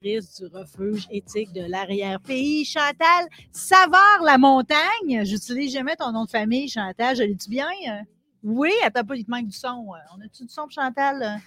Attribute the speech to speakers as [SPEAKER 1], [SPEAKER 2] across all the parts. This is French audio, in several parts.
[SPEAKER 1] du refuge éthique de l'arrière-pays. Chantal Savard la montagne. J'utilise jamais ton nom de famille, Chantal. Je l'ai-tu bien? Oui, attends pas, il te manque du son. On a-tu du son Chantal?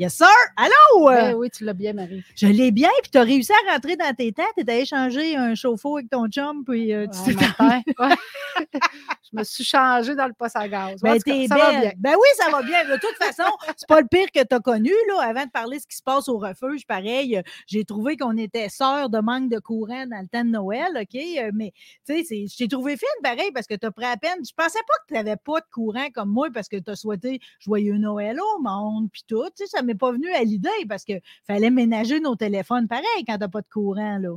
[SPEAKER 1] Yes, sir! Allô?
[SPEAKER 2] Ben oui, tu l'as bien, Marie.
[SPEAKER 1] Je l'ai bien, puis tu as réussi à rentrer dans tes têtes. Tu as échangé un chauffe-eau avec ton chum, puis euh, tu t'es
[SPEAKER 2] ouais. Je me suis changée dans le poste à gaz.
[SPEAKER 1] Ben, t'es belle. Ben oui, ça va bien. De toute façon, c'est pas le pire que tu as connu. Là. Avant de parler de ce qui se passe au refuge, pareil, j'ai trouvé qu'on était sœurs de manque de courant dans le temps de Noël, OK? Euh, mais, tu sais, je t'ai trouvé fine, pareil, parce que tu as pris à peine. Je pensais pas que tu n'avais pas de courant comme moi, parce que tu as souhaité joyeux Noël au monde, puis tout. Tu sais, ça pas venu à l'idée, parce qu'il fallait ménager nos téléphones, pareil, quand tu n'as pas de courant, là.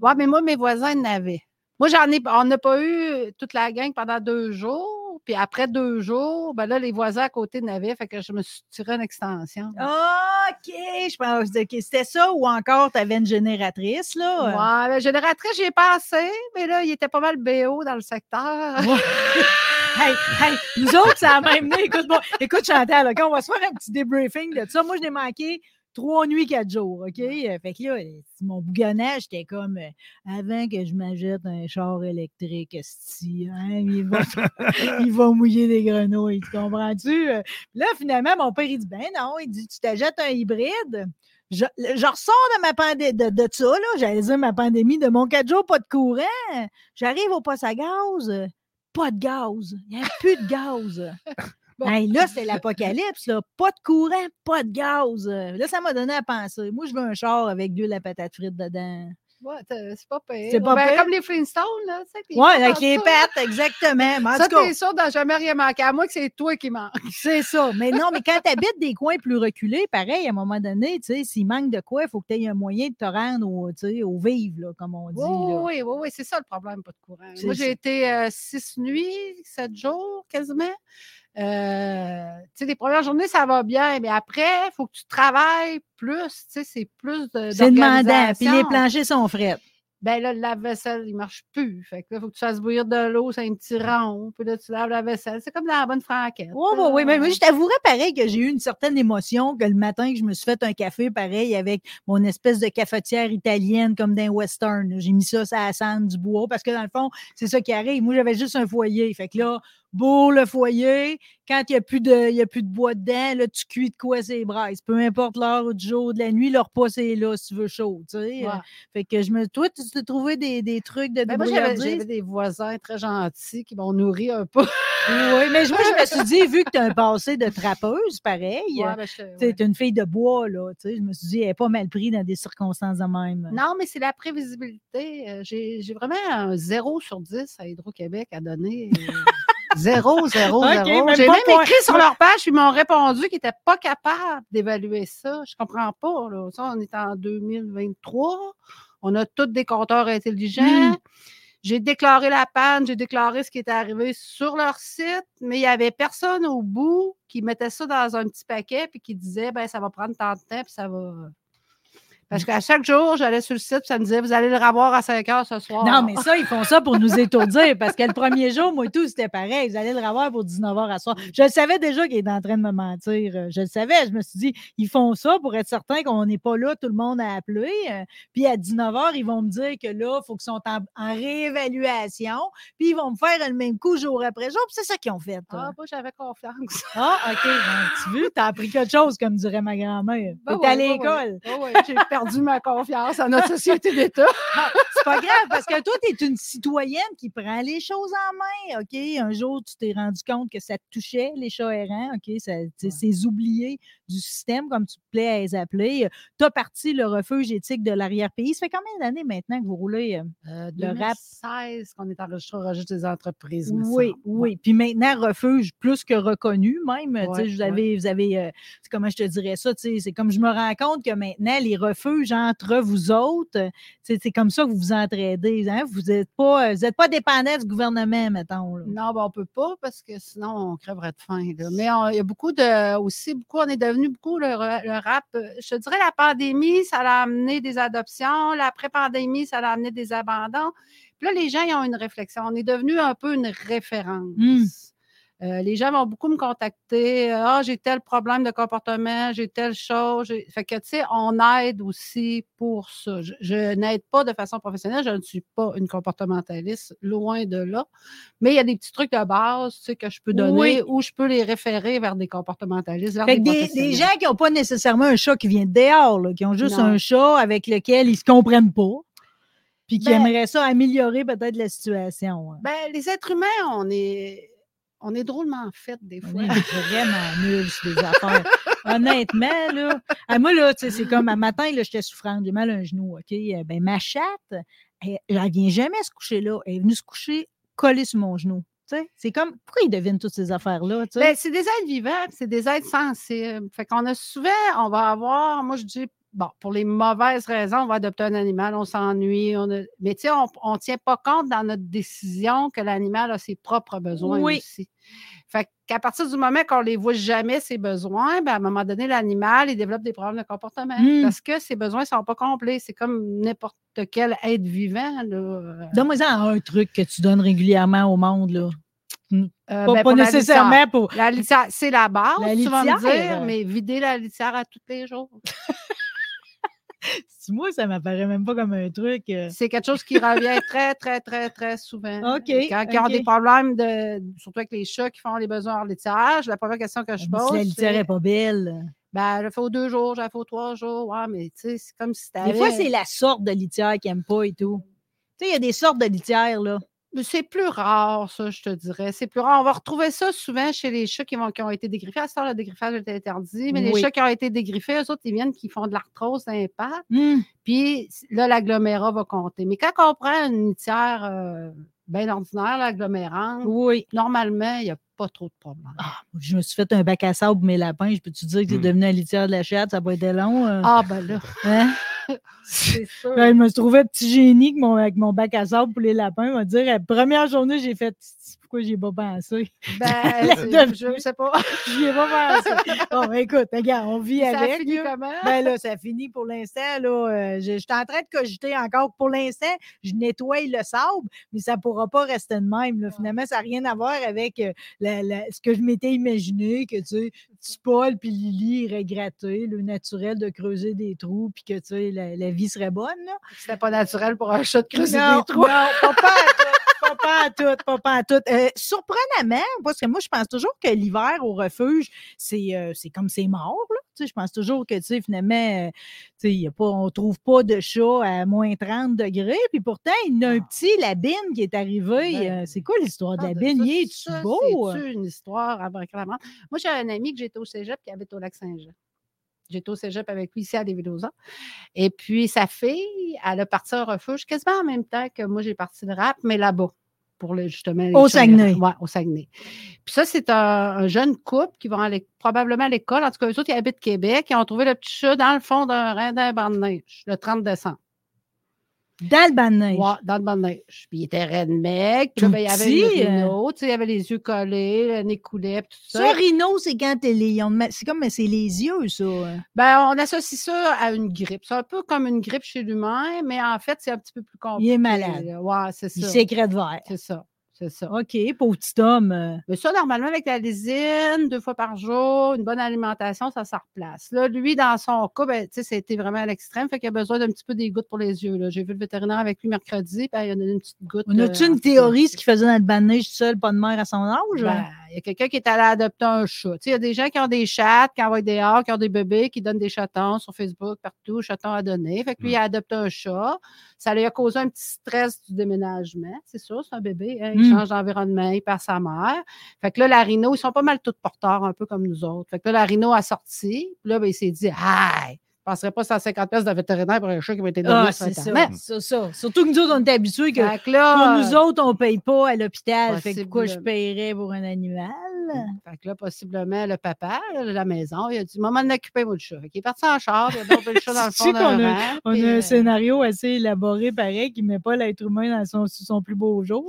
[SPEAKER 2] Ouais, mais moi, mes voisins n'avaient. Moi, j'en ai, on n'a pas eu toute la gang pendant deux jours. Puis après deux jours, ben là, les voisins à côté n'avaient, fait que je me suis tiré une extension.
[SPEAKER 1] OK, je pense que c'était ça ou encore tu avais une génératrice, là?
[SPEAKER 2] Ouais, la génératrice, j'y ai passé, mais là, il était pas mal BO dans le secteur.
[SPEAKER 1] hey, hey, nous autres, ça a même Écoute, bon, écoute Chantal, on va se faire un petit débriefing de ça. Moi, je l'ai manqué trois nuits, quatre jours, OK? Euh, fait que là, mon bougonnage, j'étais comme euh, avant que je m'achète un char électrique, hein, il, va, il va mouiller des grenouilles, tu comprends-tu? Euh? Là, finalement, mon père, il dit Ben non, il dit Tu t'achètes un hybride? Je, ressors de ma pandémie, de, de, ça, là, j'allais dire ma pandémie, de mon quatre jours, pas de courant. J'arrive au poste à gaz, pas de gaz. Il n'y a plus de gaz là, c'est l'apocalypse, là. Pas de courant, pas de gaz. Là, ça m'a donné à penser. Moi, je veux un char avec de la patate frite dedans.
[SPEAKER 2] Ouais, c'est pas pire. C'est pas ben, Comme les Flintstones, là.
[SPEAKER 1] Oui, avec les pattes, exactement.
[SPEAKER 2] Mais ça, t'es sûr d'en jamais rien manquer. À moi que c'est toi qui manques.
[SPEAKER 1] C'est ça. Mais non, mais quand tu habites des coins plus reculés, pareil, à un moment donné, tu sais, s'il manque de quoi, il faut que tu aies un moyen de te rendre au, au vivre, là, comme on dit.
[SPEAKER 2] Oui, oui, oui, c'est ça le problème, pas de courant. Moi, j'ai été euh, six nuits, sept jours, quasiment. Euh, tu sais, les premières journées, ça va bien, mais après, il faut que tu travailles plus. Tu sais, c'est plus de.
[SPEAKER 1] C'est demandant. Puis les planchers sont frais
[SPEAKER 2] ben là, le lave-vaisselle, il ne marche plus. Fait que là, il faut que tu fasses bouillir de l'eau, c'est un petit rond, puis là, tu laves la vaisselle. C'est comme dans la bonne franquette.
[SPEAKER 1] Oui, oui, oui. Mais moi, je t'avouerais pareil que j'ai eu une certaine émotion que le matin que je me suis fait un café pareil avec mon espèce de cafetière italienne comme d'un western. J'ai mis ça à la cendre du bois parce que dans le fond, c'est ça qui arrive. Moi, j'avais juste un foyer. Fait que là, beau le foyer. Quand il n'y a, plus de, a plus de bois dedans, là, tu cuis de quoi c'est braises. Peu importe l'heure du jour, de la nuit, leur repas, c'est là si tu veux chaud. Tu sais. Euh. Fait que je me. Toi, tu t'es trouvé des, des, trucs de
[SPEAKER 2] ben Moi, j'avais des voisins très gentils qui m'ont nourri un peu.
[SPEAKER 1] oui, mais moi, je me suis dit, vu que tu as un passé de trappeuse, pareil, ben, tu es une fille de bois, là. Tu sais, je me suis dit, elle n'est pas mal pris dans des circonstances de même.
[SPEAKER 2] Non, mais c'est la prévisibilité. Euh, j'ai vraiment un 0 sur 10 à Hydro-Québec à donner. Zéro, zéro, zéro. J'ai même écrit sur leur page, ils m'ont répondu qu'ils n'étaient pas capables d'évaluer ça. Je ne comprends pas. Là. Ça, on est en 2023. On a tous des compteurs intelligents. Hmm. J'ai déclaré la panne, j'ai déclaré ce qui était arrivé sur leur site, mais il n'y avait personne au bout qui mettait ça dans un petit paquet et qui disait ben ça va prendre tant de temps puis ça va parce qu'à chaque jour, j'allais sur le site, ça me disait, vous allez le revoir à 5 heures ce soir.
[SPEAKER 1] Non, mais ça, ils font ça pour nous étourdir, parce que le premier jour, moi et tout, c'était pareil. Vous allez le revoir pour 19 heures à soir. Je le savais déjà qu'il était en train de me mentir. Je le savais. Je me suis dit, ils font ça pour être certain qu'on n'est pas là, tout le monde a appelé. Puis à 19 heures, ils vont me dire que là, il faut qu'ils sont en, réévaluation. Puis ils vont me faire le même coup jour après jour. Puis c'est ça qu'ils ont fait.
[SPEAKER 2] Ah, moi, j'avais confiance.
[SPEAKER 1] Ah, OK. tu veux, t'as appris quelque chose, comme dirait ma grand-mère. Ben T'es à l'école.
[SPEAKER 2] Oui, j'ai perdu ma confiance à notre société d'État.
[SPEAKER 1] C'est pas grave, parce que toi, tu es une citoyenne qui prend les choses en main, OK? Un jour, tu t'es rendu compte que ça te touchait, les chats errants, OK? C'est oublié du système, comme tu plais à les appeler. Tu as parti le refuge éthique de l'arrière-pays. Ça fait combien d'années maintenant que vous roulez
[SPEAKER 2] euh, euh le rap? 2016 qu'on est enregistré au registre des entreprises.
[SPEAKER 1] Oui, oui. Puis maintenant, refuge plus que reconnu, même. vous avez, vous avez euh, comment je te dirais ça? C'est comme je me rends compte que maintenant, les refuges entre vous autres, c'est comme ça que vous vous entraidez. Hein? Vous n'êtes pas, vous pas dépendant du gouvernement, mettons.
[SPEAKER 2] Non, ben, on ne peut pas parce que sinon, on crèverait de faim. Mais il y a beaucoup de. Aussi, beaucoup, on est devenu beaucoup le, rap. Je te dirais, la pandémie, ça a amené des adoptions. L'après-pandémie, ça a amené des abandons. Puis là, les gens, ils ont une réflexion. On est devenu un peu une référence. Hmm. Euh, les gens vont beaucoup me contacter. Ah, j'ai tel problème de comportement, j'ai telle chose. Fait que, tu sais, on aide aussi pour ça. Je, n'aide pas de façon professionnelle. Je ne suis pas une comportementaliste, loin de là. Mais il y a des petits trucs de base, tu sais, que je peux donner ou je peux les référer vers des comportementalistes.
[SPEAKER 1] des, des, gens qui n'ont pas nécessairement un chat qui vient de dehors, qui ont juste un chat avec lequel ils ne se comprennent pas puis qui ben aimeraient ça améliorer peut-être la situation. Hein.
[SPEAKER 2] Ben, les êtres humains, on est on est drôlement fait des fois. On est
[SPEAKER 1] vraiment nuls sur des affaires. Honnêtement, là. Ah, moi, là, c'est comme un matin, là, j'étais souffrante, j'ai mal à un genou, OK? Euh, ben, ma chatte, elle, ne vient jamais se coucher là. Elle est venue se coucher collée sur mon genou. C'est comme, pourquoi ils devinent toutes ces affaires-là?
[SPEAKER 2] Ben, c'est des êtres vivants, c'est des êtres sensibles. Fait qu'on a souvent, on va avoir, moi je dis bon, pour les mauvaises raisons, on va adopter un animal, on s'ennuie. Mais tu sais, on ne tient pas compte dans notre décision que l'animal a ses propres besoins aussi. Fait qu'à partir du moment qu'on ne les voit jamais, ses besoins, ben, à un moment donné, l'animal, il développe des problèmes de comportement mmh. parce que ses besoins ne sont pas complets. C'est comme n'importe quel être vivant.
[SPEAKER 1] Donne-moi un truc que tu donnes régulièrement au monde. Là. Euh, pas, ben, nécessairement pour.
[SPEAKER 2] La litière, c'est la base, tu vas me dire, mais vider la litière à tous les jours.
[SPEAKER 1] Moi, ça m'apparaît même pas comme un truc. Euh.
[SPEAKER 2] C'est quelque chose qui revient très, très, très, très souvent.
[SPEAKER 1] OK.
[SPEAKER 2] Quand ils ont des problèmes, de, surtout avec les chats qui font les besoins hors litière, la première question que je ah, pose.
[SPEAKER 1] Si la litière n'est pas belle.
[SPEAKER 2] Ben, je fais aux deux jours, j'en fais aux trois jours. Ouais, mais tu sais, c'est comme si
[SPEAKER 1] Des fois, c'est la sorte de litière qu'ils n'aiment pas et tout. Tu sais, il y a des sortes de litières, là.
[SPEAKER 2] C'est plus rare, ça, je te dirais. C'est plus rare. On va retrouver ça souvent chez les chats qui, vont, qui ont été dégriffés. À ce temps, le dégriffage est interdit, mais les chats qui ont été dégriffés, eux autres, ils viennent qui font de l'arthrose d'impact. Mmh. Puis là, l'agglomérat va compter. Mais quand on prend une litière euh, bien ordinaire, l'agglomérante,
[SPEAKER 1] oui.
[SPEAKER 2] normalement, il n'y a pas trop de problèmes.
[SPEAKER 1] Ah, je me suis fait un bac à sable mes lapins. Je peux-tu dire que c'est mmh. devenu un litière de la chatte? Ça va être long.
[SPEAKER 2] Euh? Ah, ben là. Hein?
[SPEAKER 1] C'est sûr. je me trouvais petit génie avec mon, avec mon bac à sable pour les lapins. On va dire, la première journée, j'ai fait pourquoi j'y ai pas pensé?
[SPEAKER 2] Ben, je ne sais pas.
[SPEAKER 1] j'y ai pas pensé. Bon, écoute, regarde, on vit avec.
[SPEAKER 2] Ça finit comment?
[SPEAKER 1] Ben là, ça finit pour l'instant. Là, euh, je, suis en train de cogiter encore. Pour l'instant, je nettoie le sable, mais ça ne pourra pas rester de même. Finalement, ça n'a rien à voir avec euh, ce que je m'étais imaginé, que tu sais, Paul puis Lily iraient gratter, le naturel de creuser des trous, puis que tu sais, la, vie serait bonne.
[SPEAKER 2] C'était pas naturel pour un chat de creuser des trous.
[SPEAKER 1] Non, pas, pas pas à tout, pas, pas à tout. Euh, surprenamment, parce que moi, je pense toujours que l'hiver au refuge, c'est euh, comme c'est mort. Là. je pense toujours que finalement, euh, y a pas, on ne trouve pas de chat à moins 30 degrés. Puis pourtant, il y a un ah. petit labine qui est arrivé. Ben c'est quoi l'histoire de ah, labine? Il est-tu beau?
[SPEAKER 2] C'est une histoire la Moi, j'ai un ami que j'étais au cégep qui habite au lac Saint-Jean. J'étais au cégep avec lui ici à Lévidosa. Et puis, sa fille, elle a parti un refuge quasiment en même temps que moi, j'ai parti de rap, mais là-bas. Pour le, justement.
[SPEAKER 1] Au Saguenay.
[SPEAKER 2] Oui, au Saguenay. Puis ça, c'est un, jeune couple qui va aller, probablement à l'école. En tout cas, eux autres, ils habitent Québec. Ils ont trouvé le petit chat dans le fond d'un rein d'un banc de neige le 30 décembre.
[SPEAKER 1] Dans le banc de neige.
[SPEAKER 2] Oui, dans le banc de neige. Puis il était redneck. Puis ben, il y avait le rhino, tu sais, il avait les yeux collés, le nez coulait, tout ça.
[SPEAKER 1] Ça, rhino, c'est quand les, c'est comme, c'est les yeux, ça.
[SPEAKER 2] Ben, on associe ça à une grippe. C'est un peu comme une grippe chez l'humain, mais en fait, c'est un petit peu plus compliqué.
[SPEAKER 1] Il est malade.
[SPEAKER 2] Oui, c'est ça.
[SPEAKER 1] Il sécrète vert.
[SPEAKER 2] C'est ça. C'est ça.
[SPEAKER 1] OK, pauvre petit homme. Euh.
[SPEAKER 2] Mais ça, normalement, avec la lésine, deux fois par jour, une bonne alimentation, ça se replace. Là, lui, dans son cas, ben, c'était vraiment à l'extrême. Fait qu'il a besoin d'un petit peu des gouttes pour les yeux. J'ai vu le vétérinaire avec lui mercredi, puis il a donné une petite goutte.
[SPEAKER 1] On a-tu une euh, théorie, ce qu'il faisait dans le banc de neige seul, pas de mère à son âge?
[SPEAKER 2] Ben, il y a quelqu'un qui est allé adopter un chat. Il y a des gens qui ont des chats, qui envoient des hors, qui ont des bébés, qui donnent des chatons sur Facebook, partout, chatons à donner. Fait que lui, il a adopté un chat. Ça lui a causé un petit stress du déménagement. C'est sûr, c'est un bébé. Hein, il mmh. change d'environnement, il perd sa mère. Fait que là, la rhino, ils sont pas mal tous porteurs, un peu comme nous autres. Fait que là, la rhino a sorti. Puis là, ben, il s'est dit, aïe! Ne passerait pas 150 pièces de vétérinaire pour un chat qui va être donné ah,
[SPEAKER 1] sur Internet. C'est ça. Surtout que nous autres, on est habitués que, pour nous autres, on ne paye pas à l'hôpital. Fait que pourquoi je paierais pour un animal?
[SPEAKER 2] Fait que là, possiblement, le papa de la maison, il a dit Maman, occuper votre chat. il est parti en char, il a dormi le chat dans le fond d'un
[SPEAKER 1] a, On a un euh, scénario assez élaboré, pareil, qui ne met pas l'être humain dans son, son plus beau jour.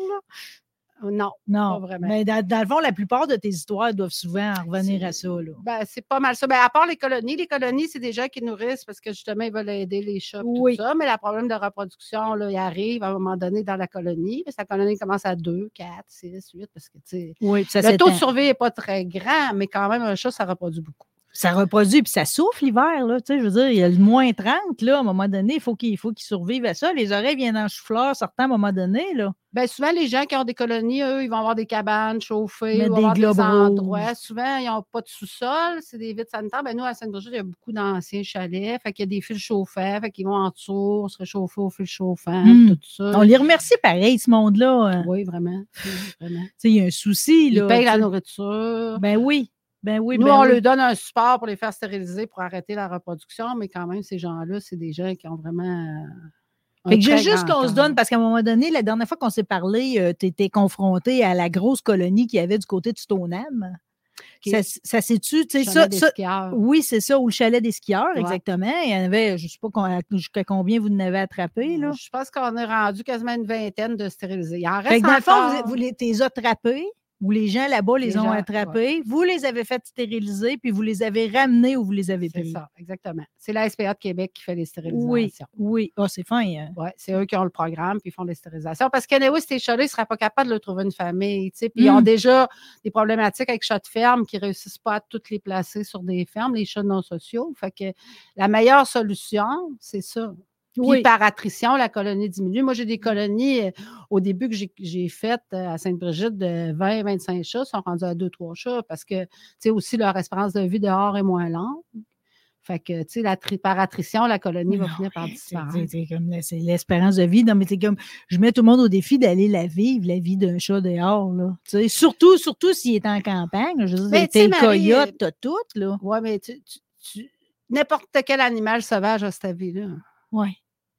[SPEAKER 2] Non,
[SPEAKER 1] Non,
[SPEAKER 2] pas vraiment.
[SPEAKER 1] Mais dans, dans le fond, la plupart de tes histoires doivent souvent en revenir à ça.
[SPEAKER 2] Ben, c'est pas mal ça. Ben, à part les colonies, les colonies, c'est des gens qui nourrissent parce que justement, ils veulent aider les chats,
[SPEAKER 1] Oui.
[SPEAKER 2] tout ça. Mais le problème de reproduction, là, il arrive à un moment donné dans la colonie. La colonie commence à 2, 4, 6, 8, parce que, tu sais,
[SPEAKER 1] Oui,
[SPEAKER 2] le taux de survie n'est pas très grand, mais quand même, un chat, ça reproduit beaucoup.
[SPEAKER 1] Ça reproduit, puis ça souffle l'hiver, là. Tu sais, je veux dire, il y a le moins 30, là, à un moment donné, il faut qu'il faut qu'il survive à ça. Les oreilles viennent en chou-fleur sortant à un moment donné, là.
[SPEAKER 2] Ben, souvent, les gens qui ont des colonies, eux, ils vont avoir des cabanes chauffées, ils vont
[SPEAKER 1] des
[SPEAKER 2] avoir des endroits. Souvent, ils n'ont pas de sous-sol, c'est des vitres sanitaires. Ben, nous, à Sainte-Brigitte, il y a beaucoup d'anciens chalets. Fait qu'il y a des fils chauffants, fait qu'ils vont en dessous, se réchauffer au fil chauffant,
[SPEAKER 1] Hmm.
[SPEAKER 2] tout ça.
[SPEAKER 1] On les remercie pareil, ce monde-là. euh.
[SPEAKER 2] Oui, vraiment. oui, vraiment.
[SPEAKER 1] Tu sais, il y a un souci,
[SPEAKER 2] Ils
[SPEAKER 1] là.
[SPEAKER 2] payent la nourriture.
[SPEAKER 1] Ben oui. Ben oui,
[SPEAKER 2] Nous,
[SPEAKER 1] ben
[SPEAKER 2] on
[SPEAKER 1] oui.
[SPEAKER 2] leur donne un support pour les faire stériliser pour arrêter la reproduction, mais quand même, ces gens-là, c'est des gens qui ont vraiment. euh, un
[SPEAKER 1] Fait que j'ai juste qu'on se donne, parce qu'à un moment donné, la dernière fois qu'on s'est parlé, tu étais confronté à la grosse colonie qu'il y avait du côté de Stoneham. Ça, ça s'est-tu, tu sais,
[SPEAKER 2] Chalet
[SPEAKER 1] ça,
[SPEAKER 2] des
[SPEAKER 1] ça-
[SPEAKER 2] skieurs.
[SPEAKER 1] oui, c'est ça, ou le chalet des skieurs,
[SPEAKER 2] Ouais.
[SPEAKER 1] exactement. Il y en avait, je ne sais pas jusqu'à combien vous en avez attrapé, là?
[SPEAKER 2] Je pense qu'on est rendu quasiment une vingtaine de stérilisés. Il en reste
[SPEAKER 1] Fait que dans le fond,
[SPEAKER 2] encore.
[SPEAKER 1] vous, vous les, t'es attrapés, ou les gens là-bas les,
[SPEAKER 2] Les
[SPEAKER 1] ont
[SPEAKER 2] gens,
[SPEAKER 1] attrapés, vous les avez fait stériliser, puis vous les avez ramenés ou vous les avez
[SPEAKER 2] C'est
[SPEAKER 1] pris.
[SPEAKER 2] ça, exactement. C'est la SPA de Québec qui fait les stérilisations.
[SPEAKER 1] Oui, oui. Ah, c'est fin. hein.
[SPEAKER 2] Ouais, c'est eux qui ont le programme, puis ils font les stérilisations. Parce qu'anyway, ces chats-là, ils ne seraient pas capables de leur trouver une famille. tu sais. Puis ils ont
[SPEAKER 1] Mm.
[SPEAKER 2] déjà des problématiques avec chats de ferme qui ne réussissent pas à toutes les placer sur des fermes, les chats non sociaux. Fait que la meilleure solution, c'est ça. Puis
[SPEAKER 1] Oui.
[SPEAKER 2] par attrition, la colonie diminue. Moi, j'ai des colonies euh, au début que j'ai- faites euh, à Sainte-Brigitte de 20-25 chats, sont rendus à 2-3 chats parce que, tu sais, aussi leur espérance de vie dehors est moins longue. Fait que, tu sais, par attrition, la colonie va
[SPEAKER 1] Non,
[SPEAKER 2] finir par disparaître.
[SPEAKER 1] c'est- l'espérance de vie. Non, mais c'est comme, je mets tout le monde au défi d'aller la vivre, la vie d'un chat dehors, là. Tu sais, surtout, surtout s'il est en campagne. Je veux dire, t'es le coyote,
[SPEAKER 2] euh,
[SPEAKER 1] t'as tout, là.
[SPEAKER 2] Oui, mais tu, tu- tu- n'importe quel animal sauvage a cette vie-là.
[SPEAKER 1] Oui.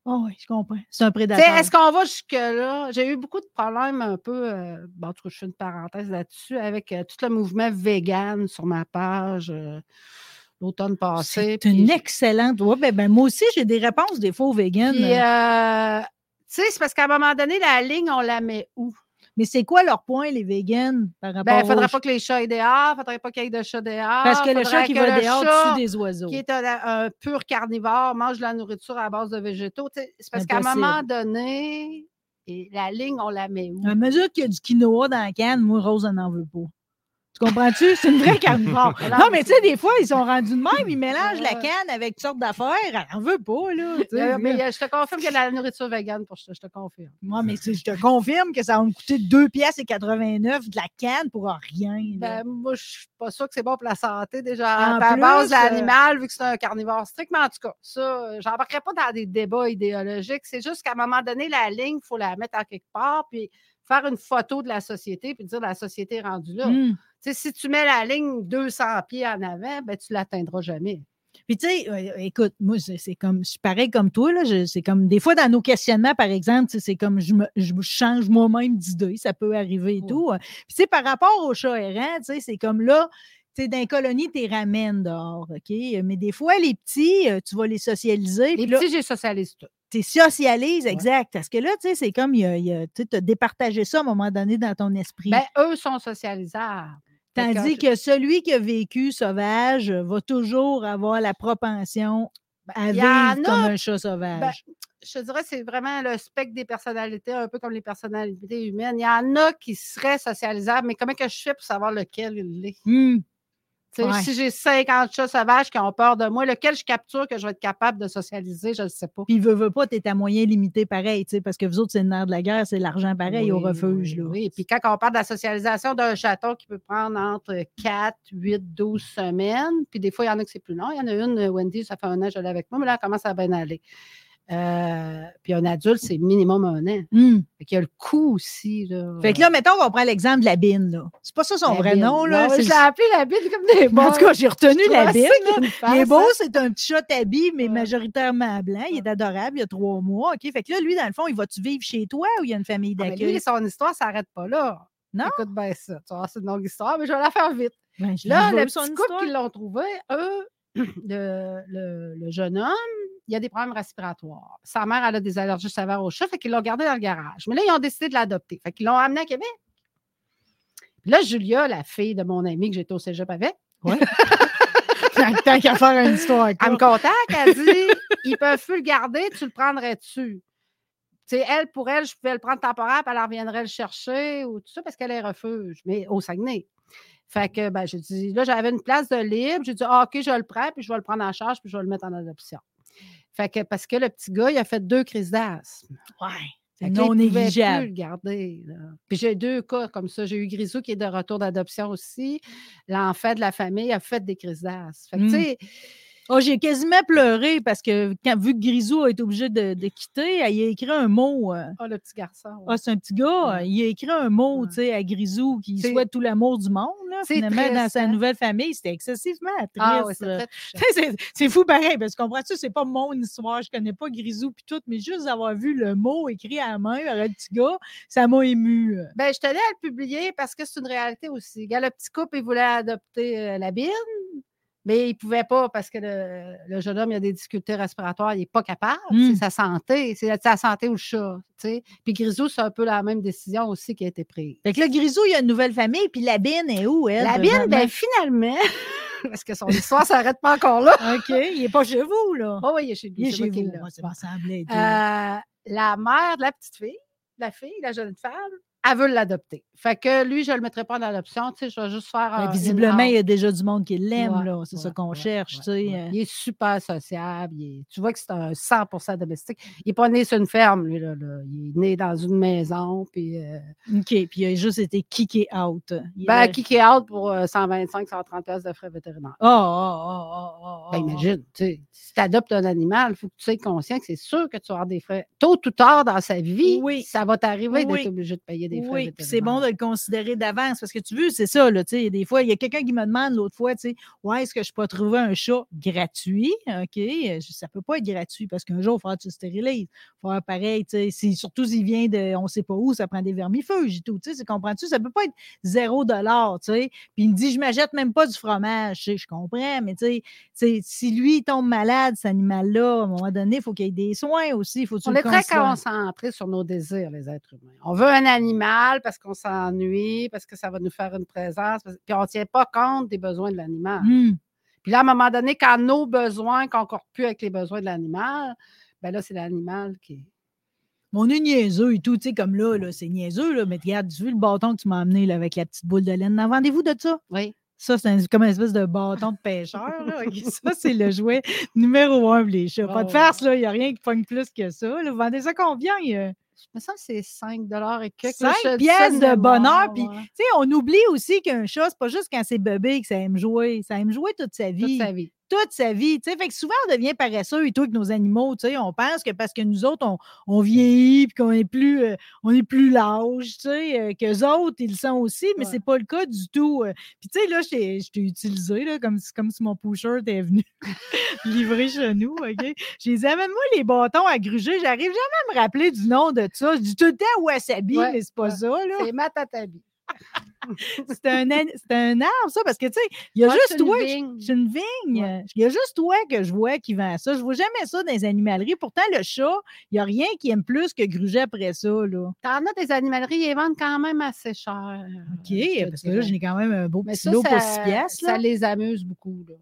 [SPEAKER 1] Oh, oui, je comprends. C'est un prédateur.
[SPEAKER 2] Est-ce qu'on va jusque-là? J'ai eu beaucoup de problèmes un peu, euh, bon, en tout cas, je fais une parenthèse là-dessus, avec euh, tout le mouvement vegan sur ma page euh, l'automne passé.
[SPEAKER 1] C'est une excellente. Ouais, ben, ben, moi aussi, j'ai des réponses des fois aux véganes.
[SPEAKER 2] Puis, euh, tu sais, c'est parce qu'à un moment donné, la ligne, on la met où?
[SPEAKER 1] Mais c'est quoi leur point, les véganes, par rapport
[SPEAKER 2] Ben, il ne faudrait
[SPEAKER 1] aux-
[SPEAKER 2] pas que les chats aient dehors, il ne faudrait pas qu'il y ait de chats dehors.
[SPEAKER 1] Parce que le chat qui va dehors dessus des oiseaux.
[SPEAKER 2] qui est un, un pur carnivore, mange de la nourriture à base de végétaux. C'est parce qu'à un moment donné, et la ligne, on la met où?
[SPEAKER 1] À mesure qu'il y a du quinoa dans la canne, moi, Rose, elle n'en veut pas. Tu comprends-tu? C'est une vraie carnivore. non, mais tu sais, des fois, ils sont rendus de même, ils mélangent la canne avec toutes sortes d'affaires. Elle n'en veut pas, là.
[SPEAKER 2] a- mais a- je te confirme qu'il y a de la nourriture végane pour ça, je te confirme.
[SPEAKER 1] Moi, mais je te confirme que ça va me coûter 2 pièces et 89 de la canne pour rien.
[SPEAKER 2] Ben, moi, je suis pas sûre que c'est bon pour la santé, déjà.
[SPEAKER 1] En
[SPEAKER 2] à
[SPEAKER 1] plus,
[SPEAKER 2] base de
[SPEAKER 1] euh,
[SPEAKER 2] l'animal, vu que c'est un carnivore strict. Mais en tout cas, ça, euh, j'embarquerai pas dans des débats idéologiques. C'est juste qu'à un moment donné, la ligne, il faut la mettre à quelque part, puis faire une photo de la société, puis dire la société est rendue là. Sais, si tu mets la ligne 200 pieds en avant, ben, tu ne l'atteindras jamais.
[SPEAKER 1] Puis, tu sais, euh, écoute, moi, c'est comme, je suis pareil comme toi, là. je- C'est comme, des fois, dans nos questionnements, par exemple, c'est comme, je, me, je me change moi-même d'idée, ça peut arriver et
[SPEAKER 2] Ouais.
[SPEAKER 1] tout. hein. Puis, tu sais, par rapport aux chats errants, tu sais, c'est comme là, tu sais, dans les colonies, tu les ramènes dehors, OK? Mais des fois, les petits, euh, tu vas les socialiser.
[SPEAKER 2] Les
[SPEAKER 1] puis là,
[SPEAKER 2] petits, j'ai socialisé tout.
[SPEAKER 1] Tu socialises, exact. Parce que là, tu sais, c'est comme, il y a- il y a- tu as départagé ça à un moment donné dans ton esprit.
[SPEAKER 2] Ben, eux sont socialisables.
[SPEAKER 1] Tandis
[SPEAKER 2] que-
[SPEAKER 1] celui qui a vécu sauvage va toujours avoir la propension à
[SPEAKER 2] il y
[SPEAKER 1] vivre comme un chat sauvage.
[SPEAKER 2] je te dirais, c'est vraiment le spectre des personnalités, un peu comme les personnalités humaines. Il y en a qui seraient socialisables, mais comment que je fais pour savoir lequel il est?
[SPEAKER 1] Hum, Ouais.
[SPEAKER 2] Si j'ai 50 chats sauvages qui ont peur de moi, lequel je capture que je vais être capable de socialiser, je ne sais pas.
[SPEAKER 1] Puis, veut, veut pas, tu es à moyen limité pareil, parce que vous autres, c'est le nerf de la guerre, c'est l'argent pareil au refuge. là.
[SPEAKER 2] Oui, puis quand on parle de la socialisation d'un chaton qui peut prendre entre 4, 8, 12 semaines, puis des fois, il y en a que c'est plus long. Il y en a une, Wendy, ça fait un an, je l'ai avec moi, mais là, elle commence à bien aller. Euh, puis un adulte, c'est minimum un an.
[SPEAKER 1] Hum.
[SPEAKER 2] Fait qu'il y a le coût aussi. Là,
[SPEAKER 1] Fait que là, mettons, on prend l'exemple de la bine. là. C'est pas ça son
[SPEAKER 2] La
[SPEAKER 1] vrai
[SPEAKER 2] bine.
[SPEAKER 1] nom. Là.
[SPEAKER 2] Non, je l'ai appelé la bine comme des
[SPEAKER 1] en tout cas, j'ai retenu la bine. Il est beau,
[SPEAKER 2] hein.
[SPEAKER 1] c'est un petit chat tabi, mais
[SPEAKER 2] Ouais.
[SPEAKER 1] majoritairement blanc. Il est adorable, il y a trois mois. OK? Fait que là, lui, dans le fond, il va-tu vivre chez toi ou il y a une famille
[SPEAKER 2] Ah,
[SPEAKER 1] d'accueil?
[SPEAKER 2] lui, son histoire ne s'arrête pas là.
[SPEAKER 1] Non?
[SPEAKER 2] Écoute bien ça. Tu vois, c'est une longue histoire, mais je vais la faire vite.
[SPEAKER 1] Ben,
[SPEAKER 2] Là, le petit couple qui l'ont trouvé, eux, le, le- le jeune homme, il a des problèmes respiratoires. Sa mère, elle a des allergies sévères au chat, fait qu'ils l'ont gardé dans le garage. Mais là, ils ont décidé de l'adopter. Fait qu'ils l'ont amené à Québec. Puis là, Julia, la fille de mon amie que j'étais au cégep avec,
[SPEAKER 1] Ouais. Tant qu'à faire une histoire.
[SPEAKER 2] elle me contacte, elle dit Ils peuvent plus le garder, tu le prendrais-tu? Tu sais, elle, pour elle, je pouvais le prendre temporaire, puis elle reviendrait le chercher ou tout ça parce qu'elle est refuge, mais au Saguenay. Fait que, ben, j'ai dit, là, j'avais une place de libre. J'ai dit, ah, OK, je le prends, puis je vais le prendre en charge, puis je vais le mettre en adoption. Fait que, parce que le petit gars, il a fait deux crises d'asthme.
[SPEAKER 1] Ouais.
[SPEAKER 2] Fait
[SPEAKER 1] non négligeable.
[SPEAKER 2] plus le garder. là. Puis j'ai deux cas comme ça. J'ai eu Grisou qui est de retour d'adoption aussi. L'enfant de la famille a fait des crises d'asthme. Fait que,
[SPEAKER 1] Mm.
[SPEAKER 2] tu sais,
[SPEAKER 1] Oh, j'ai quasiment pleuré parce que quand, vu que Grisou a été obligé de, de quitter, il a écrit un mot. euh,
[SPEAKER 2] oh, le petit garçon. ouais.
[SPEAKER 1] Ah, c'est un petit gars.
[SPEAKER 2] Ouais.
[SPEAKER 1] euh, Il a écrit un mot,
[SPEAKER 2] Ouais.
[SPEAKER 1] tu sais, à Grisou qui souhaite tout l'amour du monde. Là, finalement, dans sa nouvelle famille, c'était excessivement triste.
[SPEAKER 2] ah, ouais, c'est
[SPEAKER 1] fou pareil, parce que comprends-tu, c'est pas mon histoire, je connais pas Grisou puis tout, mais juste d'avoir vu le mot écrit à la main par un petit gars, ça m'a ému.
[SPEAKER 2] Ben, je tenais à le publier parce que c'est une réalité aussi. Regarde, le petit couple, il voulait adopter euh, la bine, mais il ne pouvait pas parce que le, le jeune homme il a des difficultés respiratoires, il n'est pas capable.
[SPEAKER 1] Mm.
[SPEAKER 2] C'est sa santé, c'est sa santé ou le chat. Puis Grisou, c'est un peu la même décision aussi qui a été prise.
[SPEAKER 1] Fait que là, Grisou, il y a une nouvelle famille, puis la bine est où, elle?
[SPEAKER 2] La bine,
[SPEAKER 1] présentement?
[SPEAKER 2] ben, finalement, parce que son histoire ne s'arrête pas encore là.
[SPEAKER 1] OK, il est pas chez vous, là.
[SPEAKER 2] Oh oui, il est chez nous.
[SPEAKER 1] il est chez vous. Moi.
[SPEAKER 2] Euh, la mère de la petite fille, la fille, la jeune femme, elle veut l'adopter. Fait que lui, je ne le mettrai pas en adoption, tu sais, je vais juste faire
[SPEAKER 1] Ben,
[SPEAKER 2] un.
[SPEAKER 1] visiblement, il y a déjà du monde qui l'aime,
[SPEAKER 2] Ouais,
[SPEAKER 1] là. C'est ça
[SPEAKER 2] ouais,
[SPEAKER 1] qu'on
[SPEAKER 2] ouais,
[SPEAKER 1] cherche, tu sais. euh.
[SPEAKER 2] Il est super sociable. il est- tu vois que c'est un 100% domestique. Il n'est pas né sur une ferme, lui. Là, là. Il est né dans une maison. Puis, euh,
[SPEAKER 1] OK, puis il a juste été kické out. Il
[SPEAKER 2] ben,
[SPEAKER 1] a-
[SPEAKER 2] kick it out pour euh, 125, 130 pièces de frais vétérinaires.
[SPEAKER 1] Oh, oh, oh, oh, oh,
[SPEAKER 2] Ben,
[SPEAKER 1] oh.
[SPEAKER 2] imagine, tu sais, si tu adoptes un animal, il faut que tu sois conscient que c'est sûr que tu vas avoir des frais. Tôt ou tard dans sa vie,
[SPEAKER 1] Oui.
[SPEAKER 2] ça va t'arriver
[SPEAKER 1] Oui.
[SPEAKER 2] d'être obligé de payer des frais
[SPEAKER 1] Oui, puis c'est bon de le considérer d'avance parce que tu veux, c'est ça, là, tu sais, des fois, il y a quelqu'un qui me demande l'autre fois, tu sais, ouais, est-ce que je peux trouver un chat gratuit? OK, ça peut pas être gratuit parce qu'un jour, il faudra que tu le stérilises. Il faut faire pareil, tu sais, si- surtout s'il vient de on sait pas où, ça prend des vermifuges et tout, tu sais, c'est- comprends-tu? Ça peut pas être zéro dollar, tu sais. Puis il me dit, je m'achète même pas du fromage, tu sais, je comprends, mais tu sais, si lui, il tombe malade, cet animal-là, à un moment donné, il faut qu'il y ait des soins aussi, il faut
[SPEAKER 2] On est très
[SPEAKER 1] considères.
[SPEAKER 2] concentré sur nos désirs, les êtres humains. On veut un animal parce qu'on s'ennuie, parce que ça va nous faire une présence, parce- puis on ne tient pas compte des besoins de l'animal.
[SPEAKER 1] Hum.
[SPEAKER 2] Puis là, à un moment donné, quand nos besoins concordent plus avec les besoins de l'animal, ben là, c'est l'animal qui.
[SPEAKER 1] On est niaiseux et tout, tu sais, comme là, là c'est niaiseux, là, mais regarde, tu veux le bâton que tu m'as amené là, avec la petite boule de laine. En vendez-vous de ça?
[SPEAKER 2] Oui.
[SPEAKER 1] Ça, c'est comme une espèce de bâton de pêcheur. là. Ça, c'est le jouet numéro un pour les chats. Pas de
[SPEAKER 2] Oh.
[SPEAKER 1] farce, là, il n'y a rien qui pogne plus que ça. là. Vous vendez ça combien? euh?
[SPEAKER 2] Me sens que c'est 5 et quelques. là,
[SPEAKER 1] 5
[SPEAKER 2] je te dis
[SPEAKER 1] pièces de bonheur, puis Tu sais, on oublie aussi qu'un chat, c'est pas juste quand c'est bébé que ça aime jouer. Ça aime jouer toute sa
[SPEAKER 2] toute
[SPEAKER 1] vie.
[SPEAKER 2] sa vie.
[SPEAKER 1] Toute sa vie. tu sais. Fait que souvent, on devient paresseux et tout avec nos animaux. tu sais. On pense que parce que nous autres, on, on vieillit puis qu'on est plus, euh, on est plus sais, euh, qu'eux autres, ils le sont aussi, mais
[SPEAKER 2] Ouais.
[SPEAKER 1] c'est pas le cas du tout. euh. Puis tu sais, là, je t'ai utilisé là, comme, si- comme si mon pusher était venu livrer chez nous. OK? J'ai dit, amène-moi les bâtons à gruger. J'arrive jamais à me rappeler du nom de ça. Je dis tout le temps wasabi,
[SPEAKER 2] Ouais,
[SPEAKER 1] mais c'est pas
[SPEAKER 2] ouais.
[SPEAKER 1] ça. Là.
[SPEAKER 2] C'est matatabi.
[SPEAKER 1] C'est un, un arbre, ça, parce que tu sais, il y a
[SPEAKER 2] Ouais,
[SPEAKER 1] juste toi. C'est une vigne.
[SPEAKER 2] Ouais.
[SPEAKER 1] Il y a juste toi que je vois qui vend ça. Je vois jamais ça dans les animaleries. Pourtant, le chat, il n'y a rien qui aime plus que gruger après ça. Là.
[SPEAKER 2] T'en as des animaleries, ils vendent quand même assez cher.
[SPEAKER 1] OK,
[SPEAKER 2] te
[SPEAKER 1] parce que là, j'ai quand même un beau
[SPEAKER 2] Mais
[SPEAKER 1] petit
[SPEAKER 2] ça,
[SPEAKER 1] lot pour
[SPEAKER 2] ça,
[SPEAKER 1] 6 piastres.
[SPEAKER 2] ça les amuse beaucoup. Là.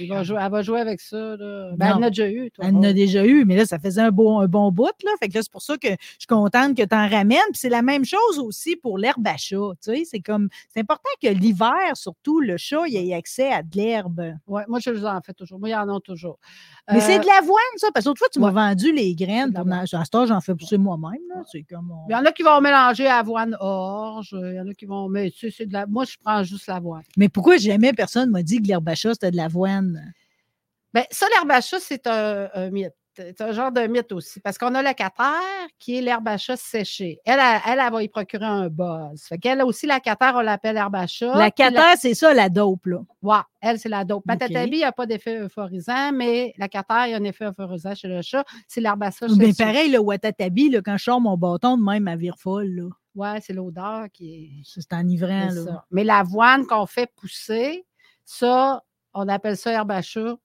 [SPEAKER 2] Il va jouer, elle va jouer avec ça. Là. Ben, elle en a déjà eu. Toi,
[SPEAKER 1] Elle en a déjà eu, mais là, ça faisait un bon, un bon bout. Là. Fait que là, c'est pour ça que je suis contente que tu en ramènes. Puis c'est la même chose aussi pour l'herbe à chat. Tu sais, c'est comme c'est important que l'hiver, surtout, le chat, il ait accès à de l'herbe.
[SPEAKER 2] Ouais, moi, je les en fais toujours. Moi, il y en a toujours.
[SPEAKER 1] Mais c'est
[SPEAKER 2] Euh,
[SPEAKER 1] de l'avoine, ça, parce que l'autre fois, tu m'as
[SPEAKER 2] ouais.
[SPEAKER 1] vendu les graines. à ce âge, j'en fais pousser moi-même. on-
[SPEAKER 2] Il y en a qui vont mélanger avoine orge. Il y en a qui vont. Mais tu sais, c'est de la. Moi, je prends juste l'avoine.
[SPEAKER 1] Mais pourquoi jamais personne m'a dit que l'herbe à chat, c'était de l'avoine?
[SPEAKER 2] Ben, ça, l'herbe à chat, c'est un, un mythe. C'est un genre de mythe aussi. Parce qu'on a la catère, qui est l'herbe à chat séchée. Elle, elle, elle, elle va y procurer un buzz. Fait qu'elle aussi, la catère, on l'appelle herbe à chat.
[SPEAKER 1] la catère, c'est ça, la dope, là.
[SPEAKER 2] Ouais, elle, c'est la dope. Matatabi, il n'y a pas d'effet euphorisant, mais la catère, il y a un effet euphorisant chez le chat. C'est l'herbe à chat
[SPEAKER 1] Mais
[SPEAKER 2] séchée.
[SPEAKER 1] pareil, le watatabi, là, quand je sors mon bâton, de même, à vire folle, là.
[SPEAKER 2] Ouais, c'est l'odeur qui est.
[SPEAKER 1] C'est enivrant, là.
[SPEAKER 2] ça. Mais l'avoine qu'on fait pousser, ça, on appelle ça herbe à chat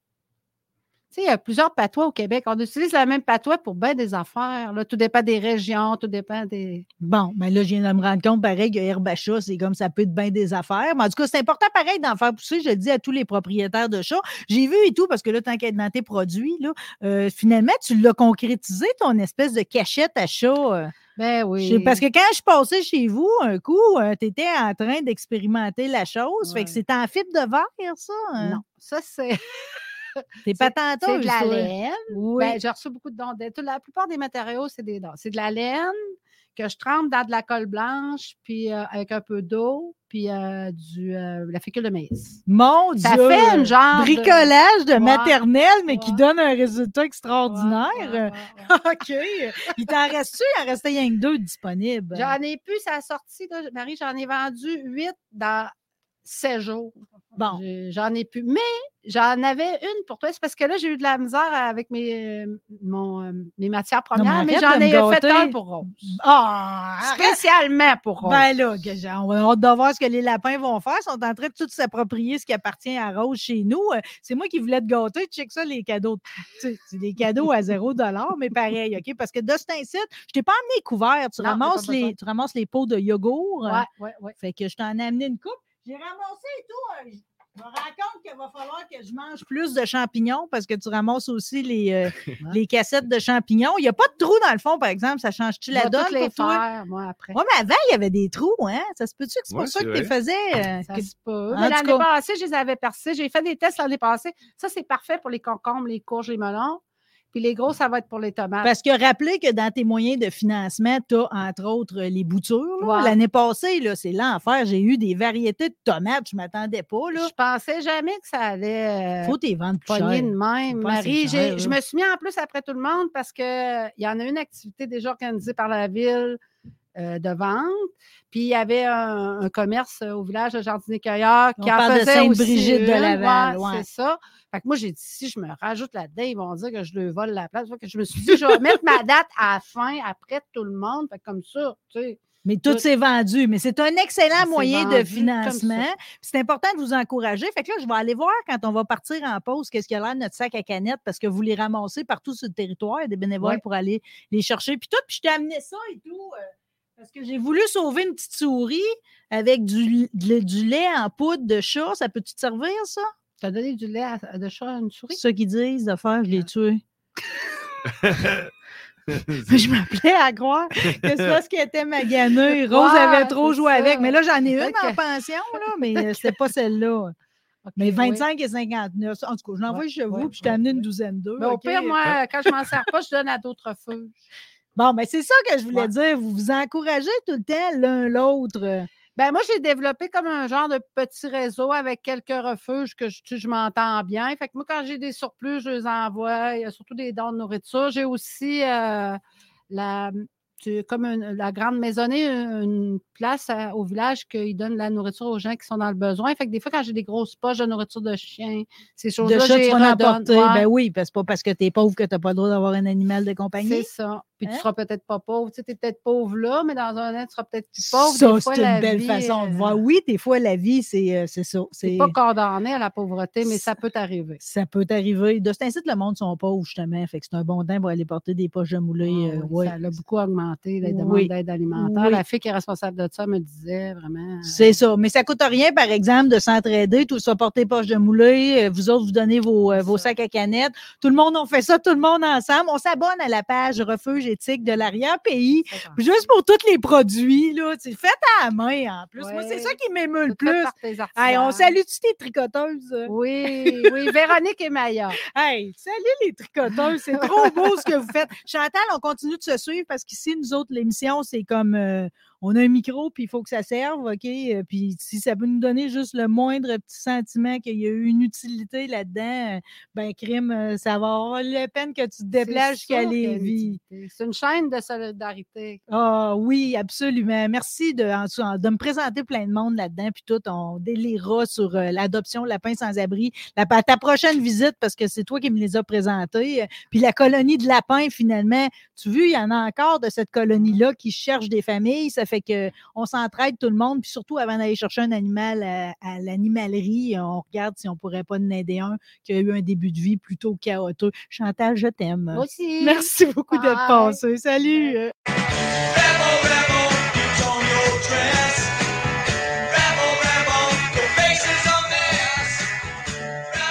[SPEAKER 2] sais, il y a plusieurs patois au Québec. On utilise la même patois pour bien des affaires. Là. Tout dépend des régions, tout dépend des.
[SPEAKER 1] Bon, mais là, je viens de me rendre compte, pareil, que herbe c'est comme ça peut être bien des affaires. Mais en tout cas, c'est important, pareil, d'en faire pousser. Je le dis à tous les propriétaires de chats. J'ai vu et tout, parce que là, tant qu'être dans tes produits, euh, finalement, tu l'as concrétisé, ton espèce de cachette à chat. euh.
[SPEAKER 2] Ben oui.
[SPEAKER 1] Parce que quand je passais chez vous, un coup, tu étais en train d'expérimenter la chose. Fait que c'est en fibre de verre, ça? hein?
[SPEAKER 2] Non, ça, c'est
[SPEAKER 1] T'es patenteuse,
[SPEAKER 2] c'est de la laine.
[SPEAKER 1] Oui.
[SPEAKER 2] Ben, j'ai reçu beaucoup de dons. La plupart des matériaux, c'est des dons. C'est de la laine que je trempe dans de la colle blanche, puis euh, avec un peu d'eau, puis euh, du, euh, la fécule de maïs.
[SPEAKER 1] Mon
[SPEAKER 2] Ça
[SPEAKER 1] Dieu!
[SPEAKER 2] fait une genre
[SPEAKER 1] bricolage de maternelle, mais qui donne un résultat extraordinaire.
[SPEAKER 2] ouais.
[SPEAKER 1] OK. Il t'en reste-tu? Il en restait rien que deux disponibles.
[SPEAKER 2] J'en ai plus, ça a sorti, là, Marie, j'en ai vendu huit dans sept jours.
[SPEAKER 1] Bon.
[SPEAKER 2] J'en ai plus. Mais j'en avais une pour toi. C'est parce que là, j'ai eu de la misère avec mes, euh, mon, euh, mes matières
[SPEAKER 1] Non, mais
[SPEAKER 2] premières, mais, j'en ai fait un pour Rose.
[SPEAKER 1] Ah!
[SPEAKER 2] Spécialement pour Rose.
[SPEAKER 1] Ben là, on a hâte de voir ce que les lapins vont faire. Ils sont en train de tout s'approprier ce qui appartient à Rose chez nous. Euh, C'est moi qui voulais te gâter. Check ça, les cadeaux. C'est des cadeaux à zéro dollar, mais pareil, OK? Parce que de cet incite, je t'ai pas amené couvert. Tu
[SPEAKER 2] Non,
[SPEAKER 1] ramasses, les, tu ramasses les pots de yogourt.
[SPEAKER 2] ouais, ouais, ouais.
[SPEAKER 1] Fait que je t'en ai amené une coupe. J'ai ramassé et tout. euh, Je me rends compte qu'il va falloir que je mange plus de champignons parce que tu ramasses aussi les, euh, les cassettes de champignons. Il n'y a pas de trou dans le fond, par exemple. Ça change-tu la donne
[SPEAKER 2] les
[SPEAKER 1] pour toi?
[SPEAKER 2] faire, moi, après.
[SPEAKER 1] Oui, mais avant, il y avait des trous, hein? Ça se peut-tu que c'est pour
[SPEAKER 3] Ouais,
[SPEAKER 1] ça
[SPEAKER 3] c'est
[SPEAKER 1] que tu les faisais? euh,
[SPEAKER 2] Ça
[SPEAKER 1] que-
[SPEAKER 2] se peut. Mais l'année passée, je les avais percés. J'ai fait des tests l'année passée. Ça, c'est parfait pour les concombres, les courges, les melons. Puis les gros, ça va être pour les tomates.
[SPEAKER 1] Parce que rappelez que dans tes moyens de financement, tu as entre autres les boutures. L'année passée, là, c'est l'enfer. J'ai eu des variétés de tomates. Je ne m'attendais pas. Là.
[SPEAKER 2] Je pensais jamais que ça allait. euh,
[SPEAKER 1] faut les vendre plus cher.
[SPEAKER 2] de même. Marie,
[SPEAKER 1] cher,
[SPEAKER 2] je me suis mis en plus après tout le monde parce qu'il y en a une activité déjà organisée par la ville euh, de vente. Puis il y avait un, un commerce euh, au village de Jardinier-Cueilleur
[SPEAKER 1] On
[SPEAKER 2] qui en
[SPEAKER 1] parle de
[SPEAKER 2] faisait aussi
[SPEAKER 1] Sainte-Brigitte de. Laval,
[SPEAKER 2] Ouais,
[SPEAKER 1] ouais.
[SPEAKER 2] C'est ça. Fait que moi, j'ai dit, si je me rajoute là-dedans, ils vont dire que je leur vole la place. Fait que je me suis dit, je vais mettre ma date à la fin, après tout le monde. Fait que comme ça, tu sais.
[SPEAKER 1] Mais tout
[SPEAKER 2] Tout-
[SPEAKER 1] s'est vendu. Mais c'est un excellent moyen de financement. C'est important de vous encourager. Fait que là, je vais aller voir quand on va partir en pause qu'est-ce qu'il y a là de notre sac à canettes parce que vous les ramassez partout sur le territoire. Il y a des bénévoles
[SPEAKER 2] Ouais.
[SPEAKER 1] pour aller les chercher. Puis tout. Puis je t'ai amené ça et tout. euh, parce que j'ai voulu sauver une petite souris avec du, du- du lait en poudre de chat. Ça peut-tu te servir, ça?
[SPEAKER 2] Tu as donné du lait à- de chat à une souris?
[SPEAKER 1] C'est ça qu'ils disent de faire, je l'ai tué. je m'appelais à croire que c'est parce qu'elle était maganée. Rose
[SPEAKER 2] Ouais,
[SPEAKER 1] avait trop joué
[SPEAKER 2] ça.
[SPEAKER 1] avec. Mais là, j'en ai une en pension, là, mais c'était pas celle-là. Mais
[SPEAKER 2] oui.
[SPEAKER 1] 25 et 59. En tout cas, je l'envoie
[SPEAKER 2] Ouais,
[SPEAKER 1] chez vous,
[SPEAKER 2] ouais,
[SPEAKER 1] puis je t'ai
[SPEAKER 2] ouais,
[SPEAKER 1] amené une douzaine d'eux.
[SPEAKER 2] Mais au pire, moi, quand je m'en sers pas, je donne à d'autres feux.
[SPEAKER 1] Bon, mais c'est ça que je voulais
[SPEAKER 2] Ouais.
[SPEAKER 1] dire. Vous vous encouragez tout le temps l'un l'autre.
[SPEAKER 2] Ben moi, j'ai développé comme un genre de petit réseau avec quelques refuges que je, je m'entends bien. Fait que moi, quand j'ai des surplus, je les envoie. Il y a surtout des dons de nourriture. J'ai aussi euh, la, comme une- la grande maisonnée, une place à- au village qui donne la nourriture aux gens qui sont dans le besoin. Fait que des fois, quand j'ai des grosses poches de nourriture de chien, ces
[SPEAKER 1] de
[SPEAKER 2] choses-là,
[SPEAKER 1] chat,
[SPEAKER 2] j'ai
[SPEAKER 1] tu vas.
[SPEAKER 2] Ouais,
[SPEAKER 1] Ben oui, parce pas parce que tu es pauvre que tu n'as pas le droit d'avoir un animal de compagnie.
[SPEAKER 2] c'est ça. Puis
[SPEAKER 1] Hein?
[SPEAKER 2] tu seras peut-être pas pauvre. Tu sais, es peut-être pauvre là, mais dans un an, tu seras peut-être plus pauvre.
[SPEAKER 1] Ça, c'est
[SPEAKER 2] la
[SPEAKER 1] une belle
[SPEAKER 2] vie,
[SPEAKER 1] façon de
[SPEAKER 2] euh,
[SPEAKER 1] voir. Oui, des fois, la vie, c'est euh, ça.
[SPEAKER 2] C'est pas condamné à la pauvreté, mais ça peut t'arriver.
[SPEAKER 1] Ça peut arriver. De cet incite, le monde sont pauvres, justement. Fait que c'est un bon temps pour aller porter des poches de moulée.
[SPEAKER 2] Ah
[SPEAKER 1] euh, ouais.
[SPEAKER 2] Ça a beaucoup augmenté, les demandes
[SPEAKER 1] Oui.
[SPEAKER 2] d'aide alimentaire.
[SPEAKER 1] Oui.
[SPEAKER 2] La fille qui est responsable de ça me disait vraiment. euh,
[SPEAKER 1] C'est ça. Mais ça coûte rien, par exemple, de s'entraider. Tout ça, porter poche de moulée. euh, Vous autres, vous donnez vos, euh, vos sacs à canettes. Tout le monde, on fait ça, tout le monde ensemble. On s'abonne à la page Refuge éthique de l'arrière-pays. Juste pour tous les produits, là. C'est fait à la main, en plus. Moi, c'est ça qui m'émeut le plus. Hey, on salue-tu tes tricoteuses?
[SPEAKER 2] Oui, oui, Véronique et Maya.
[SPEAKER 1] Hey, salut les tricoteuses, c'est trop beau ce que vous faites. Chantal, on continue de se suivre parce qu'ici, nous autres, l'émission, c'est comme euh, on a un micro, puis il faut que ça serve, OK? Euh, Puis si ça peut nous donner juste le moindre petit sentiment qu'il y a eu une utilité là-dedans, euh, ben crime, euh, ça va avoir la peine que tu te déplaces jusqu'à Lévis.
[SPEAKER 2] C'est une chaîne de solidarité.
[SPEAKER 1] Ah oui, absolument. Merci de, me présenter plein de monde là-dedans. Puis tout, on délirera sur l'adoption lapin sans-abri. La, ta prochaine visite, parce que c'est toi qui me les as présentés. Puis la colonie de lapins, finalement, tu vois, il y en a encore de cette colonie-là qui cherche des familles. Ça Fait que on s'entraide tout le monde. Puis surtout, avant d'aller chercher un animal à, l'animalerie, on regarde si on pourrait pas en aider un qui a eu un début de vie plutôt chaotique. Chantal, je t'aime.
[SPEAKER 2] Moi aussi.
[SPEAKER 1] Merci beaucoup d'être passé. Salut.